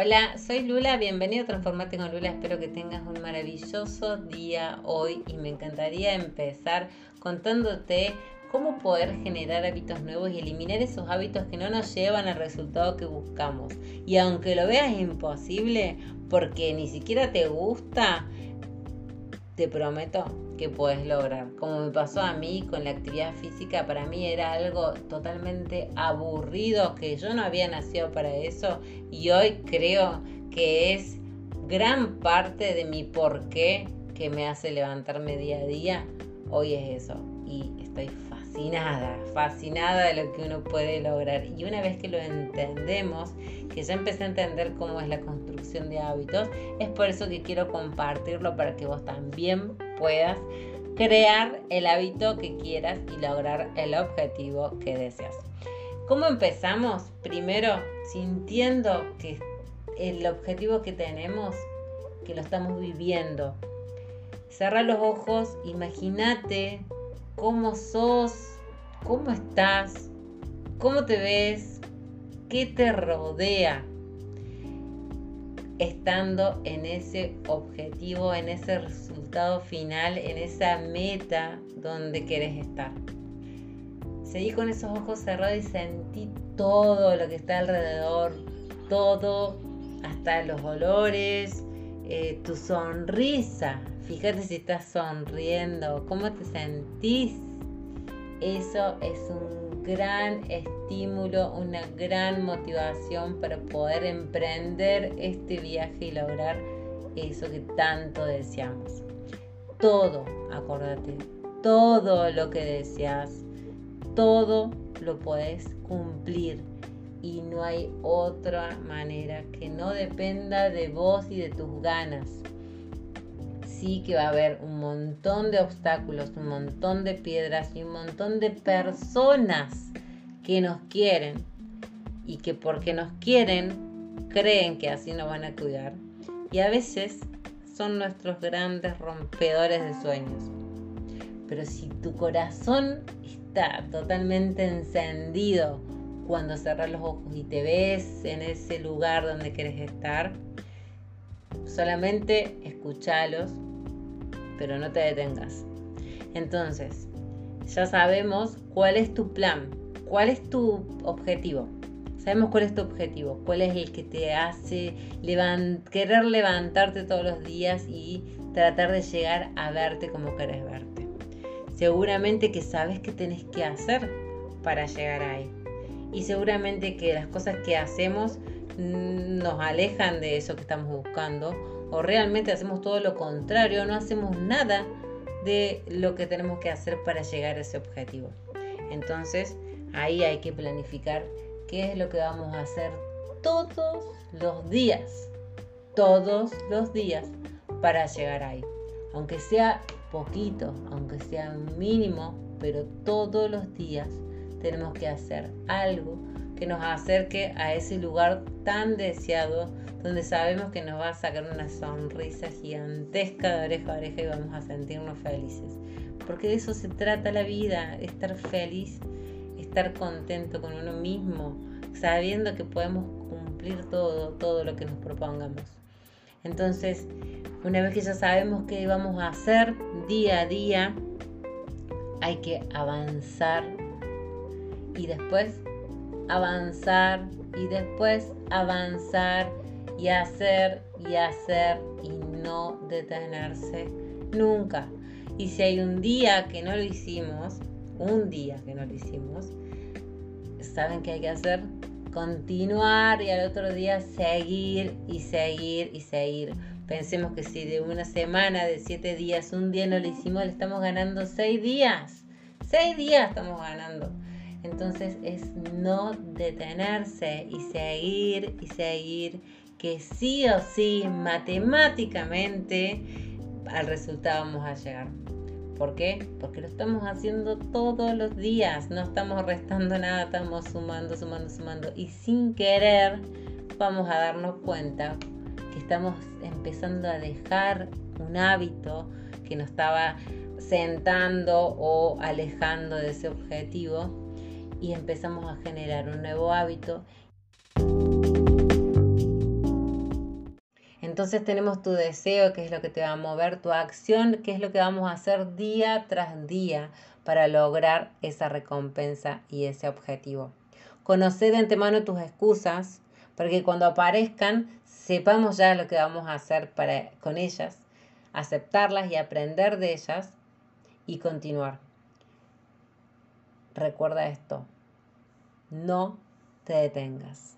Hola, soy Lula, bienvenido a Transformate con Lula, espero que tengas un maravilloso día hoy y me encantaría empezar contándote cómo poder generar hábitos nuevos y eliminar esos hábitos que no nos llevan al resultado que buscamos. Y aunque lo veas imposible, porque ni siquiera te gusta, te prometo que puedes lograr. Como me pasó a mí con la actividad física, para mí era algo totalmente aburrido, que yo no había nacido para eso y hoy creo que es gran parte de mi porqué que me hace levantarme día a día. Hoy es eso y estoy fascinada, fascinada de lo que uno puede lograr. Y una vez que lo entendemos, que ya empecé a entender cómo es la construcción de hábitos, es por eso que quiero compartirlo para que vos también puedas crear el hábito que quieras y lograr el objetivo que deseas. ¿Cómo empezamos? Primero, sintiendo que el objetivo que tenemos, que lo estamos viviendo. Cerra los ojos, imagínate cómo sos, cómo estás, cómo te ves, qué te rodea estando en ese objetivo, en ese resultado final, en esa meta donde quieres estar. Seguí con esos ojos cerrados y sentí todo lo que está alrededor, todo, hasta los olores, eh, tu sonrisa. Fíjate si estás sonriendo, cómo te sentís. Eso es un gran estímulo, una gran motivación para poder emprender este viaje y lograr eso que tanto deseamos. Todo, acordate, todo lo que deseas, todo lo puedes cumplir y no hay otra manera que no dependa de vos y de tus ganas. Sí que va a haber un montón de obstáculos, un montón de piedras y un montón de personas que nos quieren y que porque nos quieren creen que así nos van a cuidar. Y a veces son nuestros grandes rompedores de sueños. Pero si tu corazón está totalmente encendido cuando cerras los ojos y te ves en ese lugar donde quieres estar, solamente escúchalos, pero no te detengas. Entonces, ya sabemos cuál es tu plan, ¿Cuál es tu objetivo? Sabemos cuál es tu objetivo, cuál es el que te hace querer levantarte todos los días y tratar de llegar a verte como querés verte. Seguramente que sabes qué tenés que hacer para llegar ahí. Y seguramente que las cosas que hacemos nos alejan de eso que estamos buscando o realmente hacemos todo lo contrario, no hacemos nada de lo que tenemos que hacer para llegar a ese objetivo. Entonces, Ahí hay que planificar qué es lo que vamos a hacer todos los días, todos los días para llegar ahí. Aunque sea poquito, aunque sea mínimo, pero todos los días tenemos que hacer algo que nos acerque a ese lugar tan deseado donde sabemos que nos va a sacar una sonrisa gigantesca de oreja a oreja y vamos a sentirnos felices. Porque de eso se trata la vida, estar feliz estar contento con uno mismo, sabiendo que podemos cumplir todo, todo lo que nos propongamos. Entonces, una vez que ya sabemos qué vamos a hacer día a día, hay que avanzar y después avanzar y después avanzar y hacer y hacer y no detenerse nunca. Y si hay un día que no lo hicimos, un día que no lo hicimos, ¿saben qué hay que hacer? Continuar y al otro día seguir y seguir y seguir. Pensemos que si de una semana, de siete días, un día no lo hicimos, le estamos ganando seis días. Seis días estamos ganando. Entonces es no detenerse y seguir y seguir, que sí o sí, matemáticamente, al resultado vamos a llegar. ¿Por qué? Porque lo estamos haciendo todos los días, no estamos restando nada, estamos sumando, sumando, sumando y sin querer vamos a darnos cuenta que estamos empezando a dejar un hábito que nos estaba sentando o alejando de ese objetivo y empezamos a generar un nuevo hábito Entonces tenemos tu deseo, que es lo que te va a mover, tu acción, que es lo que vamos a hacer día tras día para lograr esa recompensa y ese objetivo. Conocer de antemano tus excusas, para que cuando aparezcan sepamos ya lo que vamos a hacer para, con ellas, aceptarlas y aprender de ellas y continuar. Recuerda esto, no te detengas.